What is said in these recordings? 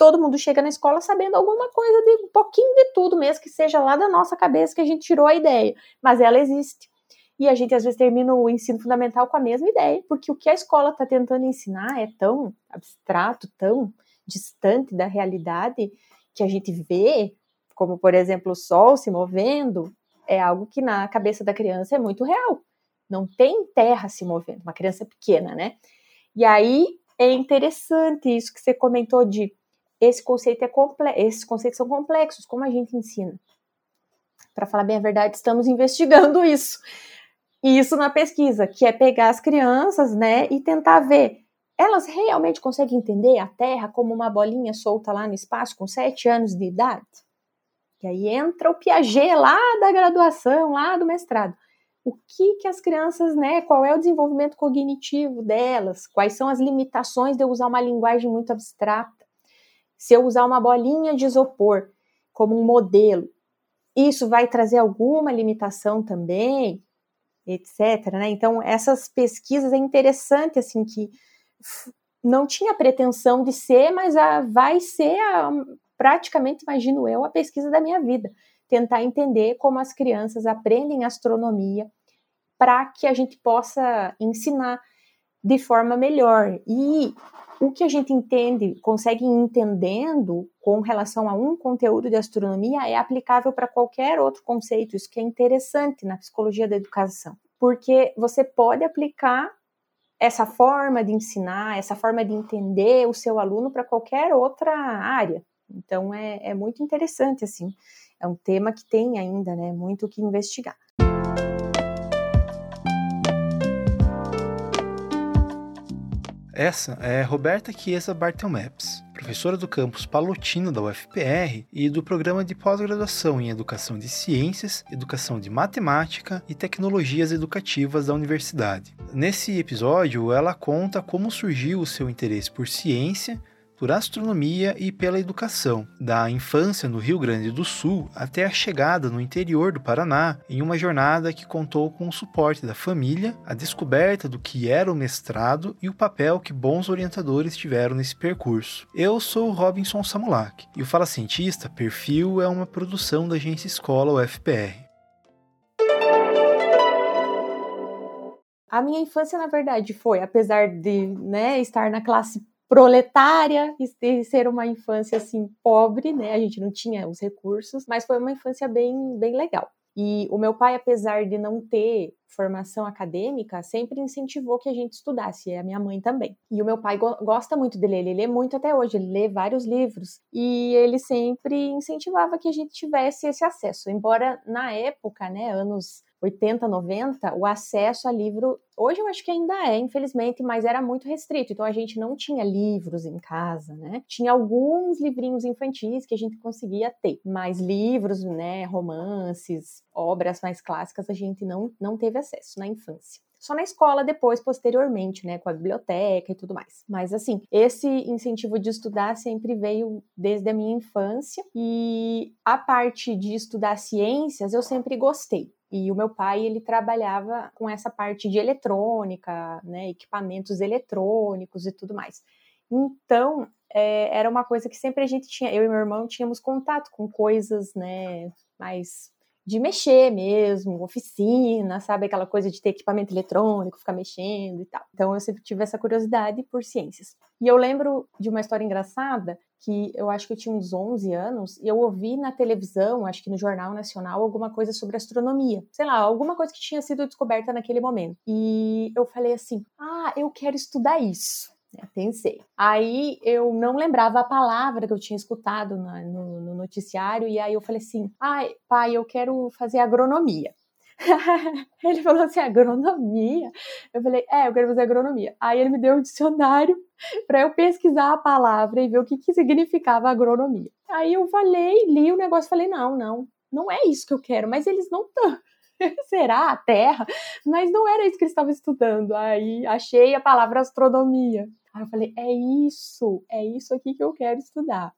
todo mundo chega na escola sabendo alguma coisa de um pouquinho de tudo, mesmo que seja lá da nossa cabeça que a gente tirou a ideia, mas ela existe. E a gente às vezes termina o ensino fundamental com a mesma ideia, porque o que a escola está tentando ensinar é tão abstrato, tão distante da realidade que a gente vê, como por exemplo o sol se movendo, é algo que na cabeça da criança é muito real. Não tem terra se movendo, uma criança pequena, né? E aí é interessante isso que você comentou de esse conceito é comple esses conceitos são complexos, como a gente ensina? Para falar bem a verdade, estamos investigando isso. Isso na pesquisa, que é pegar as crianças, né, e tentar ver elas realmente conseguem entender a Terra como uma bolinha solta lá no espaço com sete anos de idade? E aí entra o Piaget lá da graduação, lá do mestrado. O que que as crianças, né, qual é o desenvolvimento cognitivo delas? Quais são as limitações de eu usar uma linguagem muito abstrata? Se eu usar uma bolinha de isopor como um modelo, isso vai trazer alguma limitação também, etc, né? Então, essas pesquisas é interessante assim que não tinha pretensão de ser, mas a, vai ser a, praticamente, imagino eu, a pesquisa da minha vida. Tentar entender como as crianças aprendem astronomia para que a gente possa ensinar de forma melhor. E o que a gente entende, consegue entendendo com relação a um conteúdo de astronomia é aplicável para qualquer outro conceito. Isso que é interessante na psicologia da educação, porque você pode aplicar essa forma de ensinar, essa forma de entender o seu aluno para qualquer outra área. Então é, é muito interessante assim. É um tema que tem ainda, né, muito o que investigar. Essa é Roberta Chiesa Bartelmeps, professora do campus Palotino da UFPR e do programa de pós-graduação em Educação de Ciências, Educação de Matemática e Tecnologias Educativas da universidade. Nesse episódio, ela conta como surgiu o seu interesse por ciência por astronomia e pela educação, da infância no Rio Grande do Sul até a chegada no interior do Paraná, em uma jornada que contou com o suporte da família, a descoberta do que era o mestrado e o papel que bons orientadores tiveram nesse percurso. Eu sou Robinson Samulak e o Fala Cientista Perfil é uma produção da agência Escola UFPR. A minha infância, na verdade, foi, apesar de né, estar na classe proletária e ser uma infância assim pobre, né? A gente não tinha os recursos, mas foi uma infância bem bem legal. E o meu pai, apesar de não ter formação acadêmica, sempre incentivou que a gente estudasse, e a minha mãe também. E o meu pai go gosta muito de ler, ele lê muito até hoje, ele lê vários livros, e ele sempre incentivava que a gente tivesse esse acesso. Embora na época, né, anos 80, 90, o acesso a livro, hoje eu acho que ainda é, infelizmente, mas era muito restrito. Então a gente não tinha livros em casa, né? Tinha alguns livrinhos infantis que a gente conseguia ter, mas livros, né, romances, obras mais clássicas a gente não, não teve acesso na infância só na escola depois, posteriormente, né, com a biblioteca e tudo mais. Mas assim, esse incentivo de estudar sempre veio desde a minha infância e a parte de estudar ciências eu sempre gostei. E o meu pai, ele trabalhava com essa parte de eletrônica, né, equipamentos eletrônicos e tudo mais. Então, é, era uma coisa que sempre a gente tinha, eu e meu irmão tínhamos contato com coisas, né, mais de mexer mesmo, oficina, sabe? Aquela coisa de ter equipamento eletrônico, ficar mexendo e tal. Então eu sempre tive essa curiosidade por ciências. E eu lembro de uma história engraçada que eu acho que eu tinha uns 11 anos e eu ouvi na televisão, acho que no Jornal Nacional, alguma coisa sobre astronomia. Sei lá, alguma coisa que tinha sido descoberta naquele momento. E eu falei assim: ah, eu quero estudar isso. É, pensei. Aí eu não lembrava a palavra que eu tinha escutado na, no, no, noticiário, e aí eu falei assim: ai, pai, eu quero fazer agronomia. ele falou assim: agronomia? Eu falei: é, eu quero fazer agronomia. Aí ele me deu um dicionário para eu pesquisar a palavra e ver o que, que significava agronomia. Aí eu falei, li o negócio falei: não, não, não é isso que eu quero, mas eles não estão. Será a Terra? Mas não era isso que eles estavam estudando. Aí achei a palavra astronomia. Aí eu falei, é isso, é isso aqui que eu quero estudar.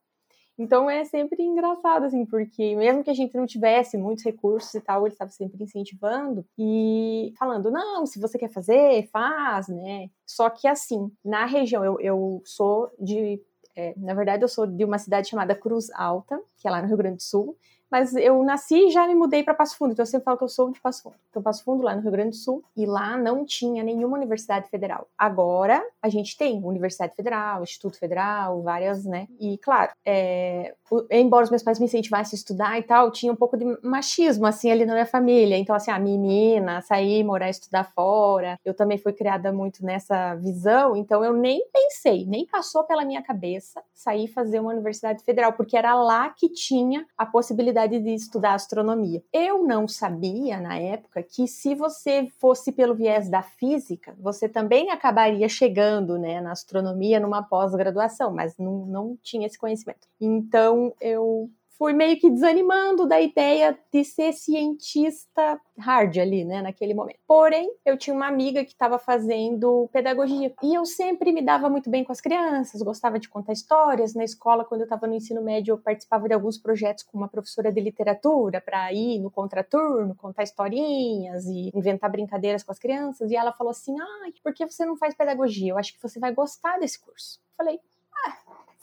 Então é sempre engraçado, assim, porque mesmo que a gente não tivesse muitos recursos e tal, ele estava sempre incentivando e falando, não, se você quer fazer, faz, né? Só que assim, na região, eu, eu sou de É, na verdade, eu sou de uma cidade chamada Cruz Alta, que é lá no Rio Grande do Sul, mas eu nasci e já me mudei para Passo Fundo, então eu sempre falo que eu sou de Passo Fundo. Então, Passo Fundo, lá no Rio Grande do Sul, e lá não tinha nenhuma universidade federal. Agora, a gente tem Universidade Federal, Instituto Federal, várias, né? E, claro, é, embora os meus pais me incentivassem a estudar e tal, tinha um pouco de machismo, assim, ali na minha família. Então, assim, a menina, sair, morar, estudar fora. Eu também fui criada muito nessa visão, então eu nem pensei, nem passou pela minha cabeça sair fazer uma universidade federal, porque era lá que tinha a possibilidade de estudar astronomia. Eu não sabia na época que se você fosse pelo viés da física, você também acabaria chegando né, na astronomia numa pós-graduação, mas não, não tinha esse conhecimento. Então eu fui meio que desanimando da ideia de ser cientista hard ali, né, naquele momento. Porém, eu tinha uma amiga que estava fazendo pedagogia e eu sempre me dava muito bem com as crianças, gostava de contar histórias. Na escola, quando eu estava no ensino médio, eu participava de alguns projetos com uma professora de literatura para ir no contraturno, contar historinhas e inventar brincadeiras com as crianças. E ela falou assim: "Ah, por que você não faz pedagogia? Eu acho que você vai gostar desse curso". falei: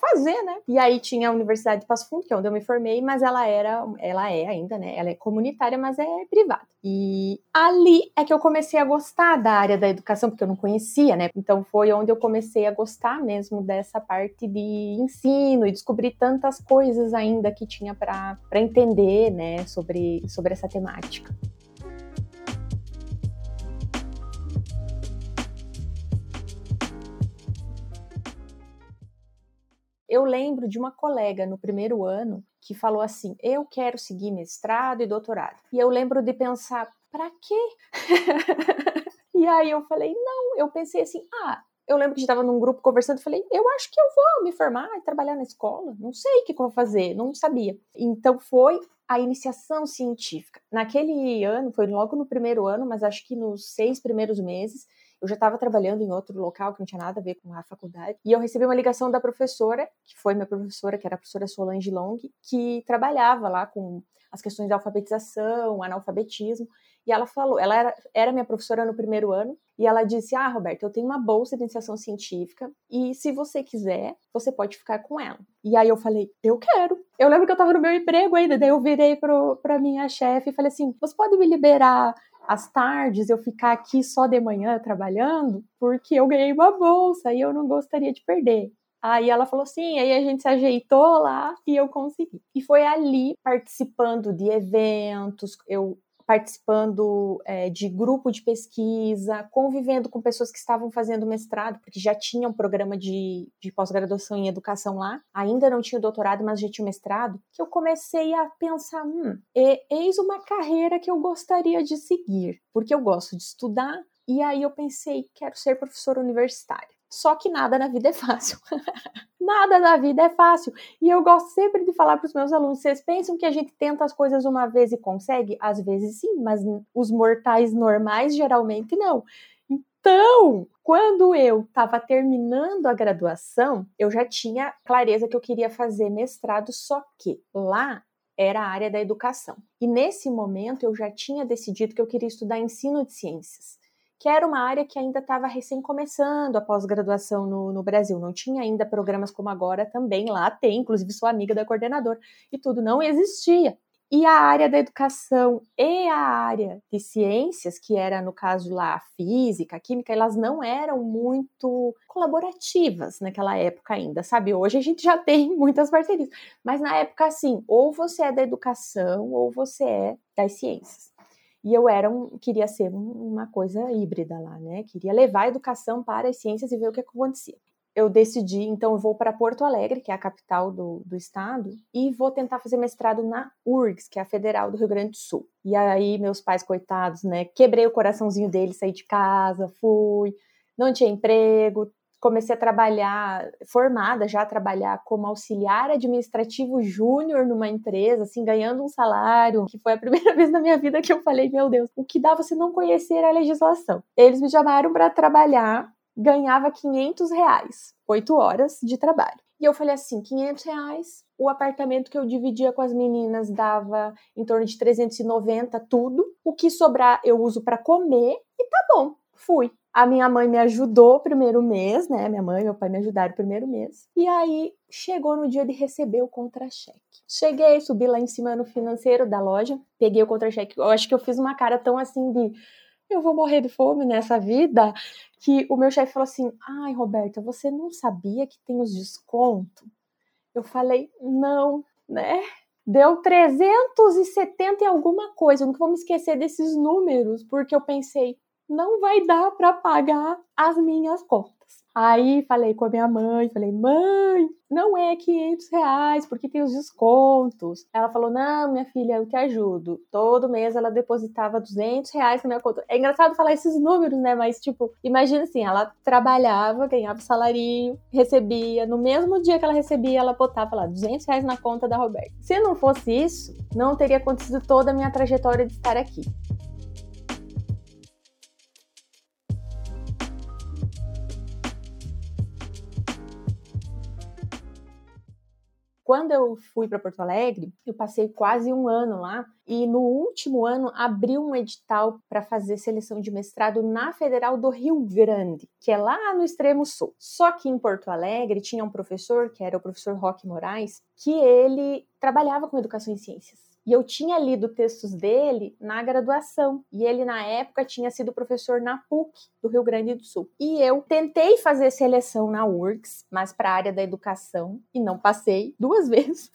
fazer, né? E aí tinha a Universidade de Passo Fundo, que é onde eu me formei, mas ela era, ela é ainda, né? Ela é comunitária, mas é privada. E ali é que eu comecei a gostar da área da educação, porque eu não conhecia, né? Então foi onde eu comecei a gostar mesmo dessa parte de ensino e descobrir tantas coisas ainda que tinha para entender, né, sobre, sobre essa temática. Eu lembro de uma colega no primeiro ano que falou assim: Eu quero seguir mestrado e doutorado. E eu lembro de pensar: para quê? e aí eu falei: Não, eu pensei assim: Ah, eu lembro que estava num grupo conversando e falei, eu acho que eu vou me formar e trabalhar na escola. Não sei o que eu vou fazer, não sabia. Então foi a iniciação científica. Naquele ano, foi logo no primeiro ano, mas acho que nos seis primeiros meses, eu já estava trabalhando em outro local que não tinha nada a ver com a faculdade, e eu recebi uma ligação da professora, que foi minha professora, que era a professora Solange Long, que trabalhava lá com as questões de alfabetização, analfabetismo, e ela falou, ela era, era minha professora no primeiro ano, e ela disse: Ah, Roberto, eu tenho uma bolsa de iniciação científica, e se você quiser, você pode ficar com ela. E aí eu falei: Eu quero. Eu lembro que eu estava no meu emprego ainda, daí eu virei para minha chefe e falei assim: Você pode me liberar às tardes eu ficar aqui só de manhã trabalhando, porque eu ganhei uma bolsa e eu não gostaria de perder. Aí ela falou sim, aí a gente se ajeitou lá e eu consegui. E foi ali, participando de eventos, eu participando é, de grupo de pesquisa, convivendo com pessoas que estavam fazendo mestrado, porque já tinha um programa de, de pós-graduação em educação lá, ainda não tinha o doutorado, mas já tinha o mestrado, que eu comecei a pensar, hum, eis uma carreira que eu gostaria de seguir, porque eu gosto de estudar, e aí eu pensei, quero ser professora universitária. Só que nada na vida é fácil. nada na vida é fácil. E eu gosto sempre de falar para os meus alunos: vocês pensam que a gente tenta as coisas uma vez e consegue? Às vezes sim, mas os mortais normais geralmente não. Então, quando eu estava terminando a graduação, eu já tinha clareza que eu queria fazer mestrado, só que lá era a área da educação. E nesse momento eu já tinha decidido que eu queria estudar ensino de ciências que era uma área que ainda estava recém começando a pós-graduação no, no, Brasil. Não tinha ainda programas como agora também lá tem, inclusive sou amiga da coordenadora, e tudo não existia. E a área da educação e a área de ciências, que era no caso lá a física, a química, elas não eram muito colaborativas naquela época ainda, sabe? Hoje a gente já tem muitas parcerias, mas na época assim, ou você é da educação ou você é das ciências. E eu era um, queria ser uma coisa híbrida lá, né? Queria levar a educação para as ciências e ver o que acontecia. Eu decidi, então, eu vou para Porto Alegre, que é a capital do, do estado, e vou tentar fazer mestrado na URGS, que é a Federal do Rio Grande do Sul. E aí, meus pais, coitados, né? Quebrei o coraçãozinho deles, saí de casa, fui, não tinha emprego, comecei a trabalhar, formada já a trabalhar como auxiliar administrativo júnior numa empresa, assim, ganhando um salário, que foi a primeira vez na minha vida que eu falei, meu Deus, o que dá você não conhecer a legislação? Eles me chamaram para trabalhar, ganhava 500 reais, 8 horas de trabalho. E eu falei assim, 500 reais, o apartamento que eu dividia com as meninas dava em torno de 390 tudo, o que sobrar eu uso para comer e tá bom, fui. A minha mãe me ajudou o primeiro mês, né? Minha mãe e meu pai me ajudaram o primeiro mês. E aí chegou no dia de receber o contra-cheque. Cheguei, subi lá em cima no financeiro da loja, peguei o contra-cheque. Eu acho que eu fiz uma cara tão assim de eu vou morrer de fome nessa vida, que o meu chefe falou assim: "Ai, Roberta, você não sabia que tem os descontos?" Eu falei: "Não, né?" Deu 370 e alguma coisa. Eu nunca vou me esquecer desses números, porque eu pensei, não vai dar para pagar as minhas contas. Aí falei com a minha mãe, falei, mãe, não é 500 reais, porque tem os descontos. Ela falou, não, minha filha, eu te ajudo. Todo mês ela depositava 200 reais na minha conta. É engraçado falar esses números, né? Mas, tipo, imagina assim, ela trabalhava, ganhava salário, recebia. No mesmo dia que ela recebia, ela botava lá 200 reais na conta da Roberta. Se não fosse isso, não teria acontecido toda a minha trajetória de estar aqui. Quando eu fui para Porto Alegre, eu passei quase um ano lá e no último ano abriu um edital para fazer seleção de mestrado na Federal do Rio Grande, que é lá no extremo sul. Só que em Porto Alegre tinha um professor, que era o professor Roque Moraes, que ele trabalhava com educação em ciências. E eu tinha lido textos dele na graduação. E ele, na época, tinha sido professor na PUC do Rio Grande do Sul. E eu tentei fazer seleção na URGS, mas para a área da educação, e não passei duas vezes.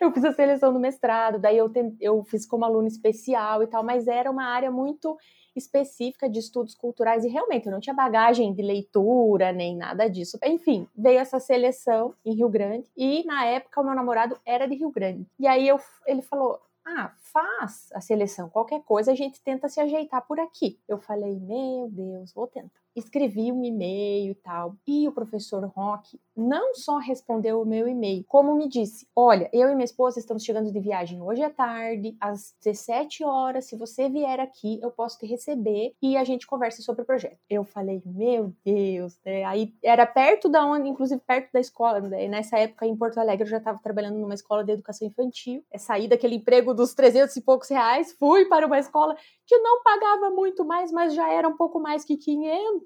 Eu fiz a seleção do mestrado, daí eu, eu fiz como aluno especial e tal, mas era uma área muito específica de estudos culturais e realmente eu não tinha bagagem de leitura nem nada disso. Enfim, veio essa seleção em Rio Grande e na época o meu namorado era de Rio Grande. E aí eu, ele falou: "Ah, faz a seleção, qualquer coisa a gente tenta se ajeitar por aqui". Eu falei: "Meu Deus, vou tentar" escrevi um e-mail e tal. E o professor Rock não só respondeu o meu e-mail, como me disse: Olha, eu e minha esposa estamos chegando de viagem hoje à tarde, às 17 horas. Se você vier aqui, eu posso te receber e a gente conversa sobre o projeto. Eu falei: Meu Deus, né? Aí era perto da onde, inclusive perto da escola. Né? Nessa época em Porto Alegre eu já estava trabalhando numa escola de educação infantil. É saí daquele emprego dos 300 e poucos reais, fui para uma escola que não pagava muito mais, mas já era um pouco mais que 500.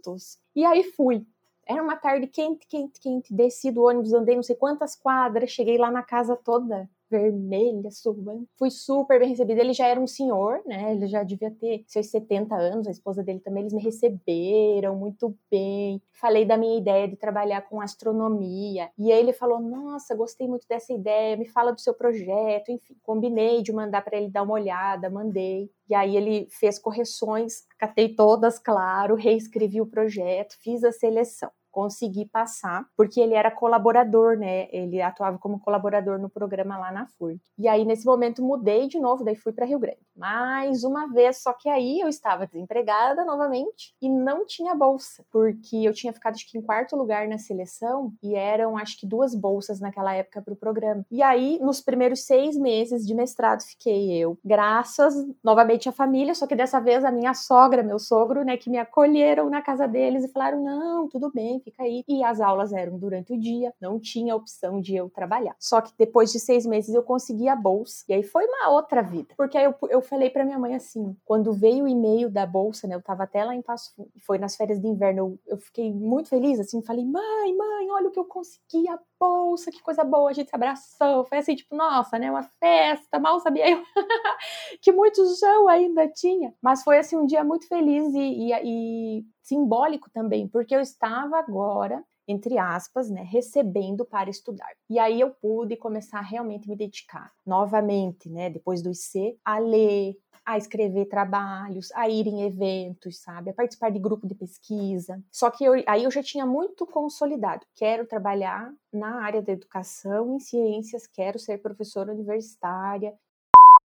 E aí fui. Era uma tarde quente, quente, quente. Desci do ônibus, andei não sei quantas quadras, cheguei lá na casa toda vermelha, suando. Fui super bem recebida. Ele já era um senhor, né? Ele já devia ter seus 70 anos, a esposa dele também. Eles me receberam muito bem. Falei da minha ideia de trabalhar com astronomia. E aí ele falou: Nossa, gostei muito dessa ideia, me fala do seu projeto. Enfim, combinei de mandar para ele dar uma olhada, mandei. E aí ele fez correções, catei todas, claro, reescrevi o projeto, fiz a seleção consegui passar, porque ele era colaborador, né? Ele atuava como colaborador no programa lá na FURG. E aí, nesse momento, mudei de novo, daí fui para Rio Grande. Mais uma vez, só que aí eu estava desempregada novamente e não tinha bolsa, porque eu tinha ficado, acho que, em quarto lugar na seleção e eram, acho que, duas bolsas naquela época para o programa. E aí, nos primeiros seis meses de mestrado, fiquei eu, graças novamente à família, só que dessa vez a minha sogra, meu sogro, né, que me acolheram na casa deles e falaram: não, tudo bem, fica aí. E as aulas eram durante o dia, não tinha opção de eu trabalhar. Só que depois de seis meses eu consegui a bolsa. E aí foi uma outra vida. Porque aí eu, eu falei para minha mãe assim, quando veio o e-mail da bolsa, né? Eu tava até lá em Passo Fundo, foi nas férias de inverno, eu, eu fiquei muito feliz, assim, falei, mãe, mãe, olha o que eu consegui, a bolsa, que coisa boa, a gente se abraçou. Foi assim, tipo, nossa, né? Uma festa, mal sabia eu que muito chão ainda tinha. Mas foi assim um dia muito feliz e, e, e simbólico também, porque eu estava agora entre aspas, né, recebendo para estudar. E aí eu pude começar a realmente me dedicar novamente, né, depois do IC, a ler, a escrever trabalhos, a ir em eventos, sabe, a participar de grupo de pesquisa. Só que eu, aí eu já tinha muito consolidado. Quero trabalhar na área da educação em ciências, quero ser professora universitária,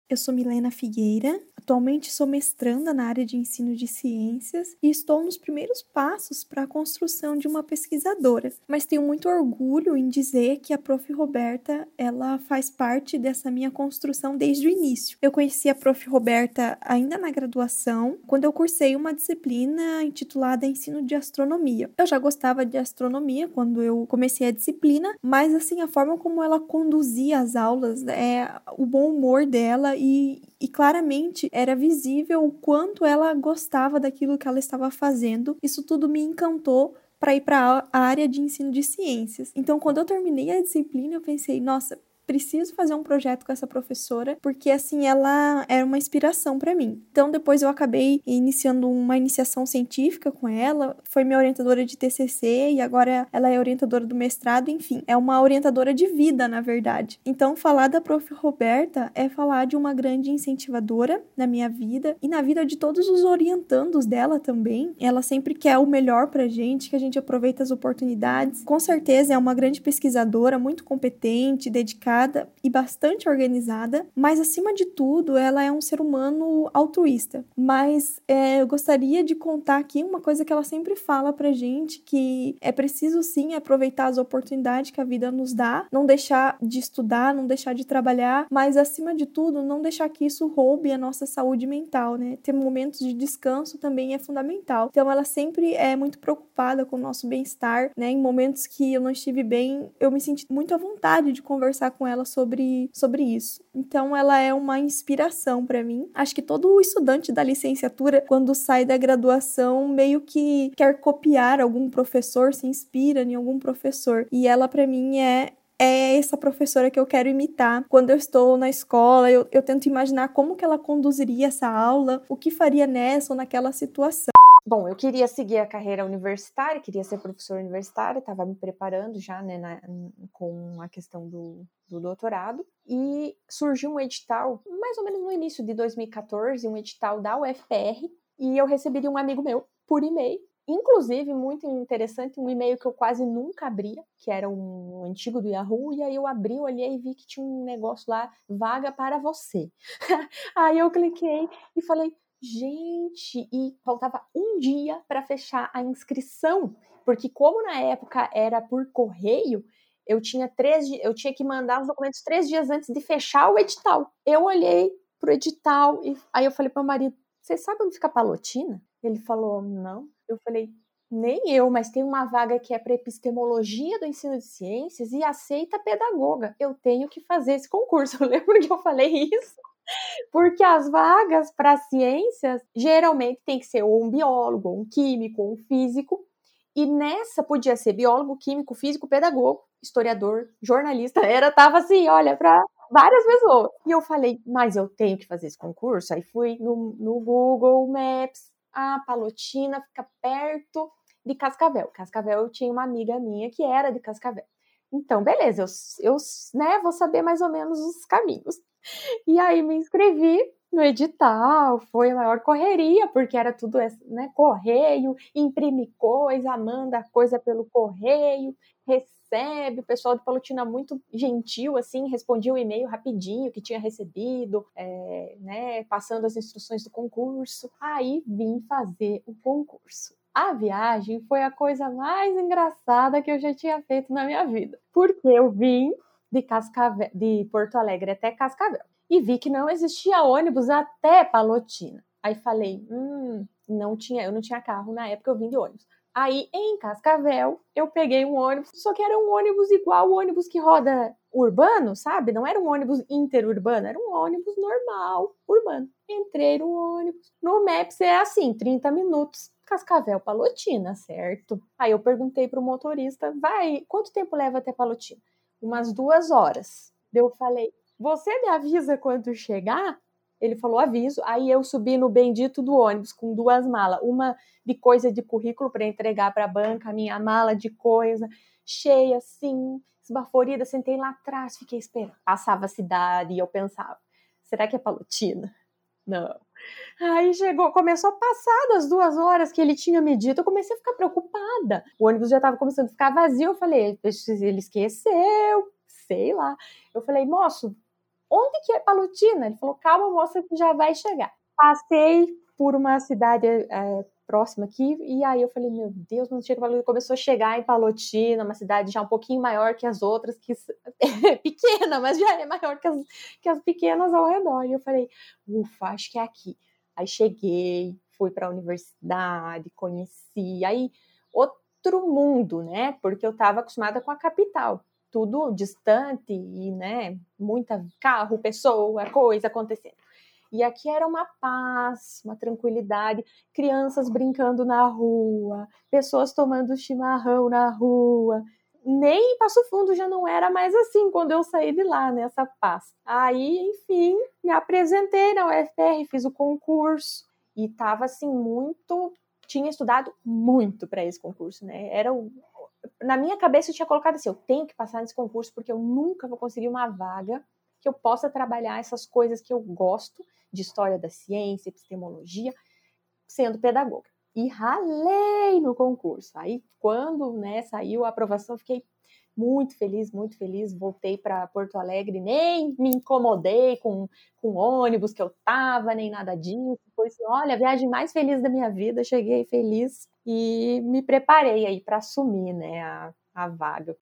eu sou Milena Figueira, atualmente sou mestranda na área de ensino de ciências e estou nos primeiros passos para a construção de uma pesquisadora. Mas tenho muito orgulho em dizer que a Prof. Roberta, ela faz parte dessa minha construção desde o início. Eu conheci a Prof. Roberta ainda na graduação, quando eu cursei uma disciplina intitulada Ensino de Astronomia. Eu já gostava de astronomia quando eu comecei a disciplina, mas assim a forma como ela conduzia as aulas, é o bom humor dela e, e claramente era visível o quanto ela gostava daquilo que ela estava fazendo. Isso tudo me encantou para ir para a área de ensino de ciências. Então, quando eu terminei a disciplina, eu pensei, nossa, preciso fazer um projeto com essa professora, porque assim ela era uma inspiração para mim. Então depois eu acabei iniciando uma iniciação científica com ela, foi minha orientadora de TCC e agora ela é orientadora do mestrado, enfim, é uma orientadora de vida, na verdade. Então falar da prof Roberta é falar de uma grande incentivadora na minha vida e na vida de todos os orientandos dela também. Ela sempre quer o melhor pra gente, que a gente aproveita as oportunidades. Com certeza é uma grande pesquisadora, muito competente, dedicada estruturada e bastante organizada, mas acima de tudo, ela é um ser humano altruísta. Mas é, eu gostaria de contar aqui uma coisa que ela sempre fala pra gente: que é preciso sim aproveitar as oportunidades que a vida nos dá, não deixar de estudar, não deixar de trabalhar, mas acima de tudo, não deixar que isso roube a nossa saúde mental, né? Ter momentos de descanso também é fundamental. Então, ela sempre é muito preocupada com o nosso bem-estar, né? Em momentos que eu não estive bem, eu me senti muito à vontade de conversar com ela sobre, sobre isso. Então ela é uma inspiração para mim. Acho que todo estudante da licenciatura, quando sai da graduação, meio que quer copiar algum professor, se inspira em algum professor. E ela para mim é é essa professora que eu quero imitar. Quando eu estou na escola, eu, eu tento imaginar como que ela conduziria essa aula, o que faria nessa ou naquela situação. Bom, eu queria seguir a carreira universitária, queria ser professora universitária, estava me preparando já né, na, com a questão do, do doutorado, e surgiu um edital, mais ou menos no início de 2014, um edital da UFR, e eu recebi de um amigo meu, por e-mail, Inclusive, muito interessante, um e-mail que eu quase nunca abria, que era um antigo do Yahoo, e aí eu abri, olhei e vi que tinha um negócio lá, vaga para você. aí eu cliquei e falei, Gente, e faltava um dia para fechar a inscrição, porque como na época era por correio, eu tinha três, eu tinha que mandar os documentos três dias antes de fechar o edital. Eu olhei pro edital e aí eu falei para o marido: "Você sabe onde fica a Palotina?" Ele falou: "Não". Eu falei: nem eu, mas tem uma vaga que é para epistemologia do ensino de ciências e aceita pedagoga. Eu tenho que fazer esse concurso. Lembro que eu falei isso. Porque as vagas para ciências geralmente tem que ser ou um biólogo, ou um químico, ou um físico. E nessa podia ser biólogo, químico, físico, pedagogo, historiador, jornalista. Era tava assim, olha, para várias pessoas. E eu falei, mas eu tenho que fazer esse concurso. Aí fui no, no Google Maps. A Palotina fica perto de Cascavel. Cascavel eu tinha uma amiga minha que era de Cascavel. Então, beleza, eu, eu né, vou saber mais ou menos os caminhos. E aí me inscrevi no edital, foi a maior correria, porque era tudo né, correio, imprime coisa, manda coisa pelo correio, recebe, o pessoal de Palotina muito gentil, assim, respondia o e-mail rapidinho que tinha recebido, é, né, passando as instruções do concurso. Aí vim fazer o concurso. A viagem foi a coisa mais engraçada que eu já tinha feito na minha vida, porque eu vim de, Cascavel, de Porto Alegre até Cascavel. E vi que não existia ônibus até Palotina. Aí falei, hum, não tinha, eu não tinha carro na época, eu vim de ônibus. Aí em Cascavel eu peguei um ônibus, só que era um ônibus igual o ônibus que roda urbano, sabe? Não era um ônibus interurbano, era um ônibus normal, urbano. Entrei no ônibus. No Maps é assim, 30 minutos. Cascavel, Palotina, certo? Aí eu perguntei pro motorista, vai, quanto tempo leva até Palotina? Umas duas horas. Eu falei, você me avisa quando chegar? Ele falou, aviso. Aí eu subi no bendito do ônibus com duas malas, uma de coisa de currículo para entregar para a banca, minha mala de coisa, cheia assim, esbaforida, sentei lá atrás, fiquei esperando. Passava a cidade e eu pensava, será que é Palotina? Não. Aí chegou, começou a passar das duas horas que ele tinha medido, eu comecei a ficar preocupada. O ônibus já estava começando a ficar vazio, eu falei, ele esqueceu, sei lá. Eu falei, moço, onde que é Palutina? Ele falou, calma, moça, que já vai chegar. Passei por uma cidade é, próxima aqui, e aí eu falei, meu Deus, não chega Palotina. Começou a chegar em Palotina, uma cidade já um pouquinho maior que as outras, que é pequena, mas já é maior que as, que as pequenas ao redor. E eu falei, ufa, acho que é aqui. Aí cheguei, fui para a universidade, conheci, aí outro mundo, né? Porque eu estava acostumada com a capital tudo distante e, né, muita carro, pessoa, coisa acontecendo. E aqui era uma paz, uma tranquilidade, crianças brincando na rua, pessoas tomando chimarrão na rua. Nem em Passo Fundo já não era mais assim quando eu saí de lá, nessa paz. Aí, enfim, me apresentei na UFR, fiz o concurso e estava assim muito tinha estudado muito para esse concurso, né? Era o, na minha cabeça eu tinha colocado assim, eu tenho que passar nesse concurso porque eu nunca vou conseguir uma vaga que eu possa trabalhar essas coisas que eu gosto de história da ciência, epistemologia, sendo pedagoga. E ralei no concurso. Aí, quando né, saiu a aprovação, fiquei muito feliz, muito feliz. Voltei para Porto Alegre, nem me incomodei com, com o ônibus que eu tava, nem nada disso. Foi assim, olha, a viagem mais feliz da minha vida. Cheguei feliz e me preparei aí para assumir né, a, a vaga.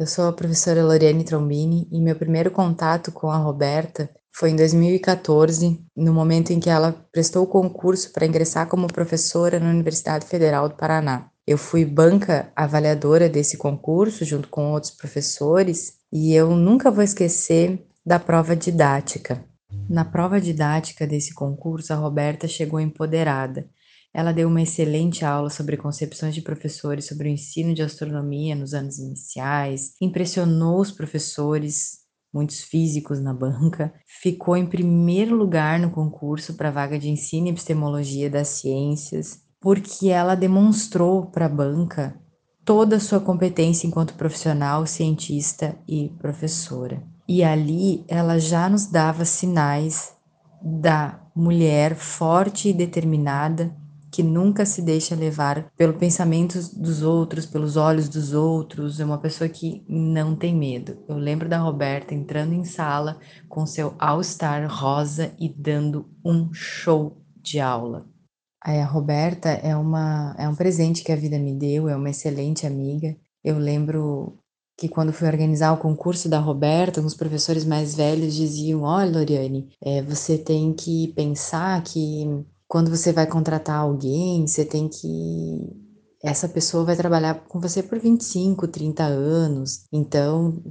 Eu sou a professora Loriane Trombini e meu primeiro contato com a Roberta foi em 2014, no momento em que ela prestou o concurso para ingressar como professora na Universidade Federal do Paraná. Eu fui banca avaliadora desse concurso junto com outros professores e eu nunca vou esquecer da prova didática. Na prova didática desse concurso, a Roberta chegou empoderada. Ela deu uma excelente aula sobre concepções de professores sobre o ensino de astronomia nos anos iniciais, impressionou os professores muitos físicos na banca, ficou em primeiro lugar no concurso para a vaga de ensino e epistemologia das ciências, porque ela demonstrou para a banca toda a sua competência enquanto profissional, cientista e professora. E ali ela já nos dava sinais da mulher forte e determinada que nunca se deixa levar pelo pensamento dos outros, pelos olhos dos outros, é uma pessoa que não tem medo. Eu lembro da Roberta entrando em sala com seu All-Star rosa e dando um show de aula. A Roberta é uma é um presente que a vida me deu, é uma excelente amiga. Eu lembro que quando fui organizar o concurso da Roberta, os professores mais velhos diziam: Olha, Loriane, é, você tem que pensar que quando você vai contratar alguém, você tem que. Essa pessoa vai trabalhar com você por 25, 30 anos. Então,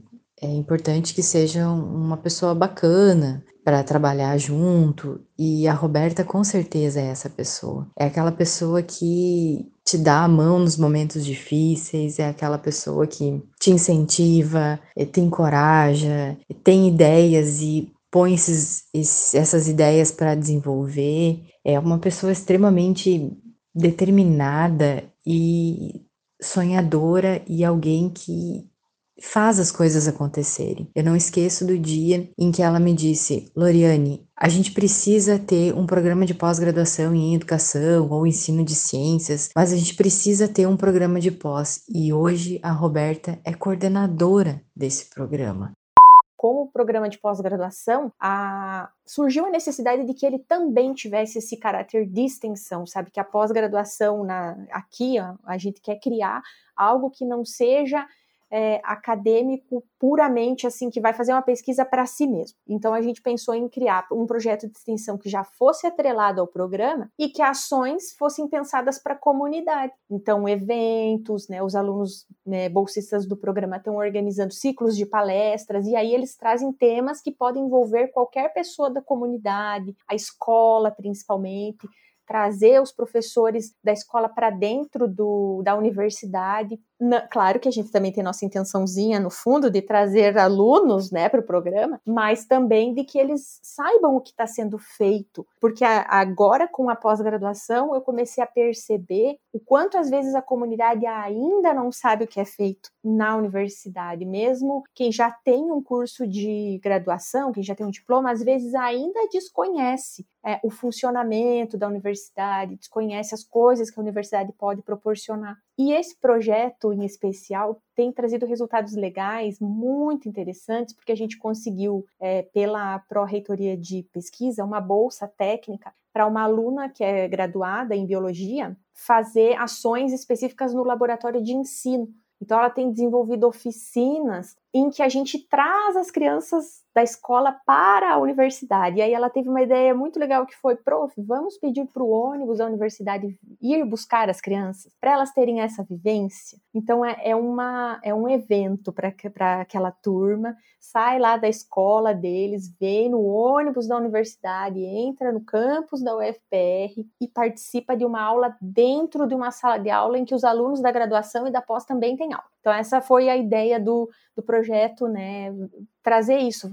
é importante que seja uma pessoa bacana para trabalhar junto. E a Roberta, com certeza, é essa pessoa. É aquela pessoa que te dá a mão nos momentos difíceis, é aquela pessoa que te incentiva, te encoraja, tem ideias e põe esses, essas ideias para desenvolver. É uma pessoa extremamente determinada e sonhadora e alguém que faz as coisas acontecerem. Eu não esqueço do dia em que ela me disse: Loriane, a gente precisa ter um programa de pós-graduação em educação ou ensino de ciências, mas a gente precisa ter um programa de pós. E hoje a Roberta é coordenadora desse programa com o programa de pós-graduação, surgiu a necessidade de que ele também tivesse esse caráter de extensão, sabe? Que a pós-graduação aqui, ó, a gente quer criar algo que não seja é, acadêmico puramente assim que vai fazer uma pesquisa para si mesmo. Então a gente pensou em criar um projeto de extensão que já fosse atrelado ao programa e que ações fossem pensadas para a comunidade. Então eventos, né, os alunos né, bolsistas do programa estão organizando ciclos de palestras e aí eles trazem temas que podem envolver qualquer pessoa da comunidade, a escola principalmente trazer os professores da escola para dentro do, da universidade. Na, claro que a gente também tem nossa intençãozinha no fundo de trazer alunos né, para o programa, mas também de que eles saibam o que está sendo feito. Porque a, agora, com a pós-graduação, eu comecei a perceber o quanto às vezes a comunidade ainda não sabe o que é feito na universidade, mesmo quem já tem um curso de graduação, quem já tem um diploma, às vezes ainda desconhece é, o funcionamento da universidade, desconhece as coisas que a universidade pode proporcionar. E esse projeto em especial tem trazido resultados legais muito interessantes, porque a gente conseguiu, é, pela Pró-Reitoria de Pesquisa, uma bolsa técnica para uma aluna que é graduada em biologia fazer ações específicas no laboratório de ensino. Então, ela tem desenvolvido oficinas em que a gente traz as crianças da escola para a universidade. E aí ela teve uma ideia muito legal que foi, prof, vamos pedir para o ônibus da universidade ir buscar as crianças, para elas terem essa vivência. Então é, é, uma, é um evento para aquela turma, sai lá da escola deles, vem no ônibus da universidade, entra no campus da UFPR e participa de uma aula dentro de uma sala de aula em que os alunos da graduação e da pós também têm aula. Então essa foi a ideia do, do projeto, né, trazer isso,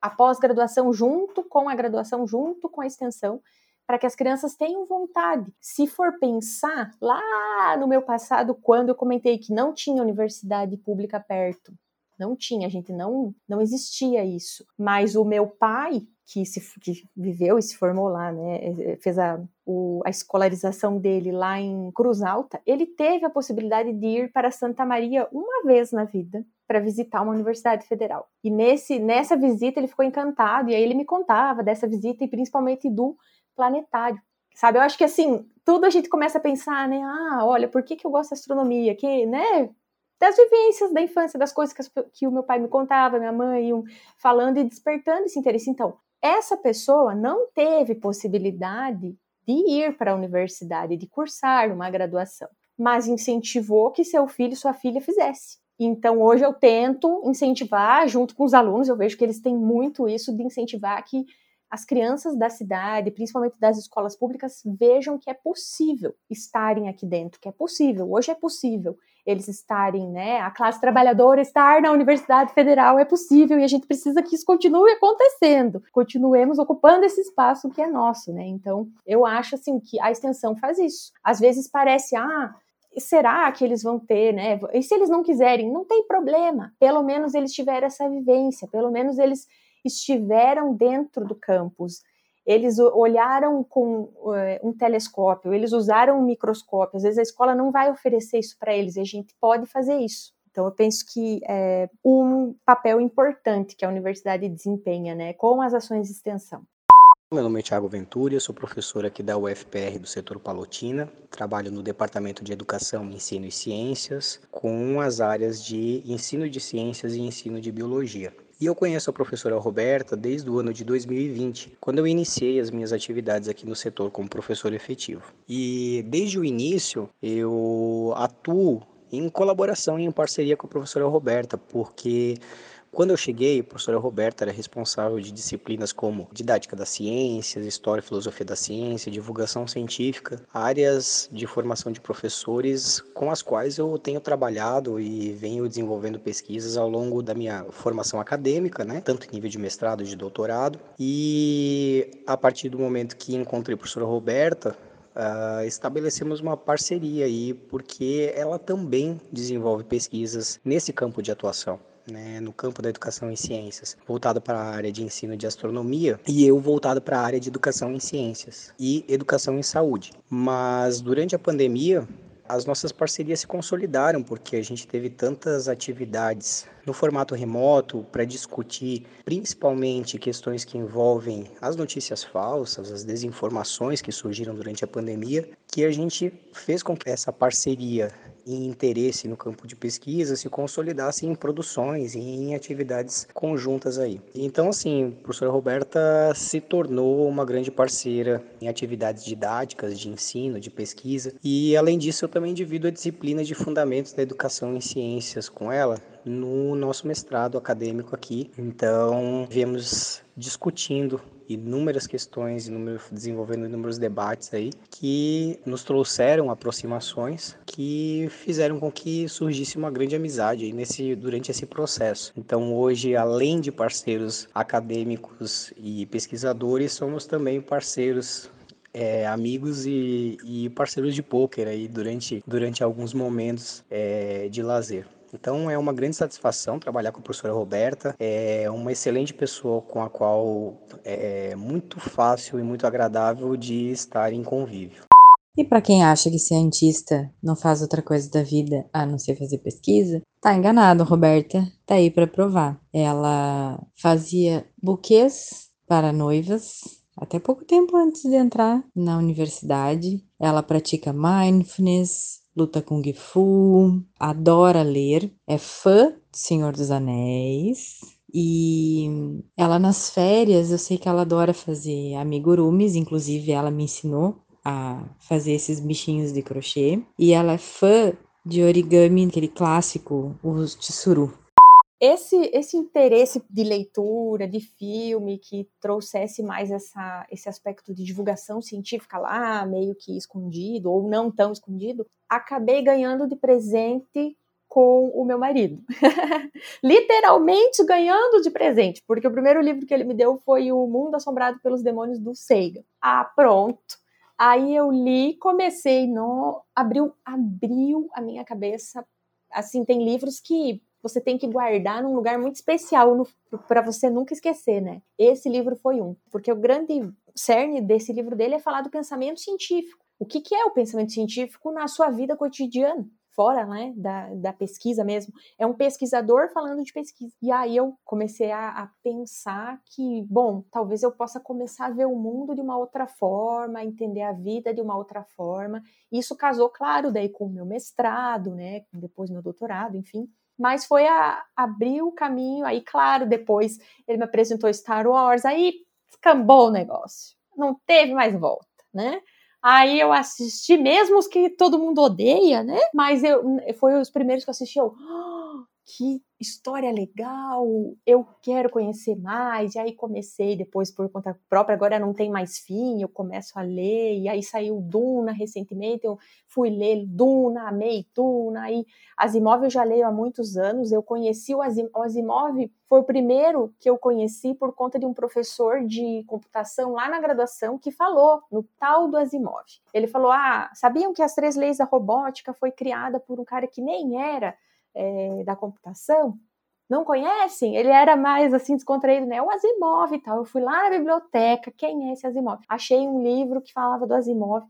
a pós-graduação junto com a graduação, junto com a extensão, para que as crianças tenham vontade. Se for pensar lá no meu passado, quando eu comentei que não tinha universidade pública perto, não tinha, a gente não não existia isso. Mas o meu pai, que se que viveu e se formou lá, né, é, é, fez a, o, a escolarização dele lá em Cruz Alta, ele teve a possibilidade de ir para Santa Maria uma vez na vida para visitar uma universidade federal. E nesse nessa visita ele ficou encantado e aí ele me contava dessa visita e principalmente do planetário. Sabe, eu acho que assim, tudo a gente começa a pensar, né? Ah, olha, por que, que eu gosto de astronomia? Que, né? Das vivências da infância, das coisas que, que o meu pai me contava, minha mãe iam falando e despertando esse interesse. Então, essa pessoa não teve possibilidade de ir para a universidade, de cursar uma graduação, mas incentivou que seu filho sua filha fizesse. Então, hoje eu tento incentivar, junto com os alunos, eu vejo que eles têm muito isso de incentivar que as crianças da cidade, principalmente das escolas públicas, vejam que é possível estarem aqui dentro, que é possível, hoje é possível eles estarem, né, a classe trabalhadora estar na Universidade Federal é possível e a gente precisa que isso continue acontecendo, continuemos ocupando esse espaço que é nosso, né? Então, eu acho assim que a extensão faz isso. Às vezes parece, ah, será que eles vão ter, né? E se eles não quiserem, não tem problema. Pelo menos eles tiveram essa vivência, pelo menos eles estiveram dentro do campus. Eles olharam com uh, um telescópio, eles usaram um microscópio. Às vezes a escola não vai oferecer isso para eles, e a gente pode fazer isso. Então, eu penso que é um papel importante que a universidade desempenha, né, com as ações de extensão. Meu nome é Thiago Ventura, sou professor aqui da UFPR do setor Palotina. Trabalho no Departamento de Educação, Ensino e Ciências, com as áreas de ensino de ciências e ensino de biologia. E eu conheço a professora Roberta desde o ano de 2020, quando eu iniciei as minhas atividades aqui no setor como professor efetivo. E desde o início eu atuo em colaboração e em parceria com a professora Roberta, porque quando eu cheguei, a professora Roberta era responsável de disciplinas como didática das ciências, história e filosofia da ciência, divulgação científica, áreas de formação de professores com as quais eu tenho trabalhado e venho desenvolvendo pesquisas ao longo da minha formação acadêmica, né, tanto em nível de mestrado de doutorado. E a partir do momento que encontrei a professora Roberta, Uh, estabelecemos uma parceria aí, porque ela também desenvolve pesquisas nesse campo de atuação né, no campo da educação em ciências, voltado para a área de ensino de astronomia, e eu voltado para a área de educação em ciências e educação em saúde. Mas durante a pandemia, as nossas parcerias se consolidaram porque a gente teve tantas atividades no formato remoto para discutir principalmente questões que envolvem as notícias falsas, as desinformações que surgiram durante a pandemia, que a gente fez com que essa parceria e interesse no campo de pesquisa se consolidasse em produções e em atividades conjuntas aí. Então, assim, a professora Roberta se tornou uma grande parceira em atividades didáticas, de ensino, de pesquisa, e além disso, eu também divido a disciplina de Fundamentos da Educação em Ciências com ela, no nosso mestrado acadêmico aqui. Então, viemos discutindo inúmeras questões, inúmero, desenvolvendo inúmeros debates aí que nos trouxeram aproximações que fizeram com que surgisse uma grande amizade nesse durante esse processo. Então hoje, além de parceiros acadêmicos e pesquisadores, somos também parceiros é, amigos e, e, parceiros de pôquer aí durante, durante alguns momentos é, de lazer. Então é uma grande satisfação trabalhar com a professora Roberta, é uma excelente pessoa com a qual é muito fácil e muito agradável de estar em convívio. E para quem acha que cientista não faz outra coisa da vida a não ser fazer pesquisa, tá enganado, Roberta. Tá aí para provar. Ela fazia buquês para noivas até pouco tempo antes de entrar na universidade. Ela pratica mindfulness, luta Kung Fu, adora ler, é fã do Senhor dos Anéis. E ela nas férias, eu sei que ela adora fazer amigurumis, inclusive ela me ensinou a fazer esses bichinhos de crochê. E ela é fã de origami, aquele clássico, o tsuru. Esse, esse interesse de leitura, de filme, que trouxesse mais essa, esse aspecto de divulgação científica lá, meio que escondido, ou não tão escondido, acabei ganhando de presente com o meu marido. Literalmente ganhando de presente, porque o primeiro livro que ele me deu foi O Mundo Assombrado pelos Demônios do Seiga. Ah, pronto. Aí eu li, comecei, no abriu, abriu a minha cabeça. Assim, tem livros que você tem que guardar num lugar muito especial para você nunca esquecer, né? Esse livro foi um, porque o grande cerne desse livro dele é falar do pensamento científico. O que, que é o pensamento científico na sua vida cotidiana? fora né, da, da pesquisa mesmo, é um pesquisador falando de pesquisa. E aí eu comecei a, a, pensar que, bom, talvez eu possa começar a ver o mundo de uma outra forma, entender a vida de uma outra forma. Isso casou, claro, daí com o meu mestrado, né, depois meu doutorado, enfim. Mas foi a abrir o caminho, aí, claro, depois ele me apresentou Star Wars, aí escambou o negócio. Não teve mais volta, né? Aí eu assisti, mesmo os que todo mundo odeia, né? Mas eu, foi os primeiros que assisti, eu, que história legal, eu quero conhecer mais. E aí comecei depois por conta própria, agora não tem mais fim, eu começo a ler. E aí saiu Duna recentemente, eu fui ler Duna, amei Duna. Aí Asimov eu já leio há muitos anos, eu conheci o Asimov, foi o primeiro que eu conheci por conta de um professor de computação lá na graduação que falou no tal do Asimov. Ele falou: Ah, sabiam que as três leis da robótica foi criada por um cara que nem era é, da computação não conhecem, ele era mais assim descontraído, né? O Asimov e tal. Eu fui lá na biblioteca, quem é esse Asimov? Achei um livro que falava do Asimov.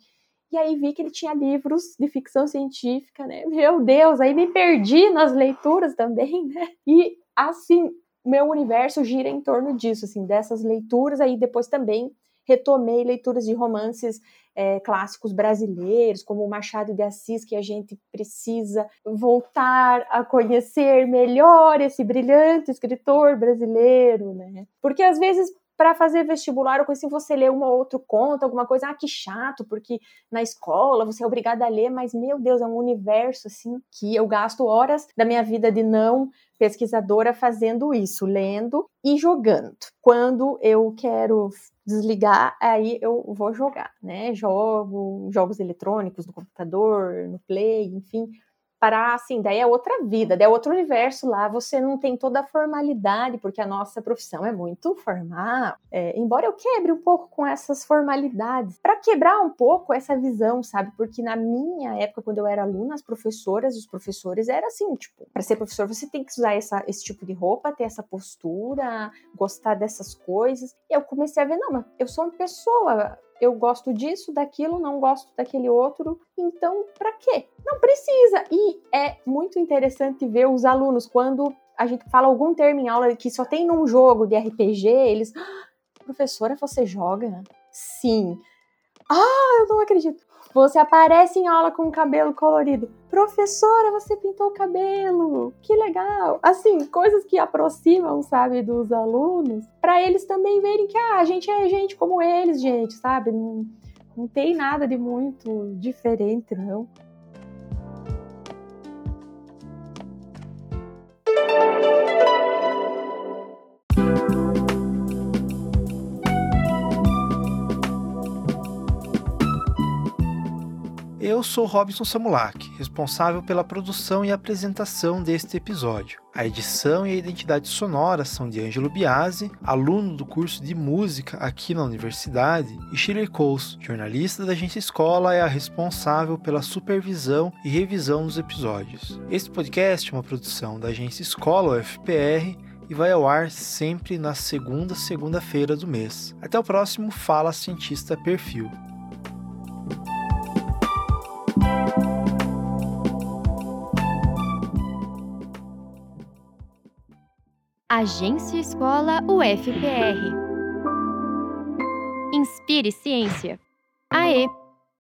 E aí vi que ele tinha livros de ficção científica, né? Meu Deus, aí me perdi nas leituras também, né? E assim, meu universo gira em torno disso, assim, dessas leituras. Aí depois também retomei leituras de romances é, clássicos brasileiros, como o Machado de Assis, que a gente precisa voltar a conhecer melhor esse brilhante escritor brasileiro, né? Porque às vezes para fazer vestibular, ou assim, você lê um ou outro conto, alguma coisa, ah, que chato, porque na escola você é obrigada a ler, mas meu Deus, é um universo assim que eu gasto horas da minha vida de não pesquisadora fazendo isso, lendo e jogando. Quando eu quero desligar, aí eu vou jogar, né? Jogo jogos eletrônicos no computador, no Play, enfim, para assim, daí é outra vida, daí é outro universo lá, você não tem toda a formalidade, porque a nossa profissão é muito formal. É, embora eu quebre um pouco com essas formalidades, para quebrar um pouco essa visão, sabe? Porque na minha época, quando eu era aluna, as professoras, os professores, era assim, tipo, para ser professor você tem que usar essa, esse tipo de roupa, ter essa postura, gostar dessas coisas. E eu comecei a ver, não, mas eu sou uma pessoa eu gosto disso, daquilo, não gosto daquele outro, então para quê? Não precisa. E é muito interessante ver os alunos quando a gente fala algum termo em aula que só tem num jogo de RPG, eles, ah, professora, você joga? Sim. Ah, eu não acredito. Você aparece em aula com o cabelo colorido. Professora, você pintou o cabelo. Que legal. Assim, coisas que aproximam, sabe, dos alunos, para eles também verem que ah, a gente é gente como eles, gente, sabe? Não, não tem nada de muito diferente, não. Eu sou Robson Samulak, responsável pela produção e apresentação deste episódio. A edição e a identidade sonora são de Ângelo Biasi, aluno do curso de música aqui na universidade, e Shirley Coles, jornalista da agência Escola, é a responsável pela supervisão e revisão dos episódios. Este podcast é uma produção da agência Escola UFPR e vai ao ar sempre na segunda segunda-feira do mês. Até o próximo Fala Cientista Perfil. Agência Escola UFPR. Inspire Ciência. AE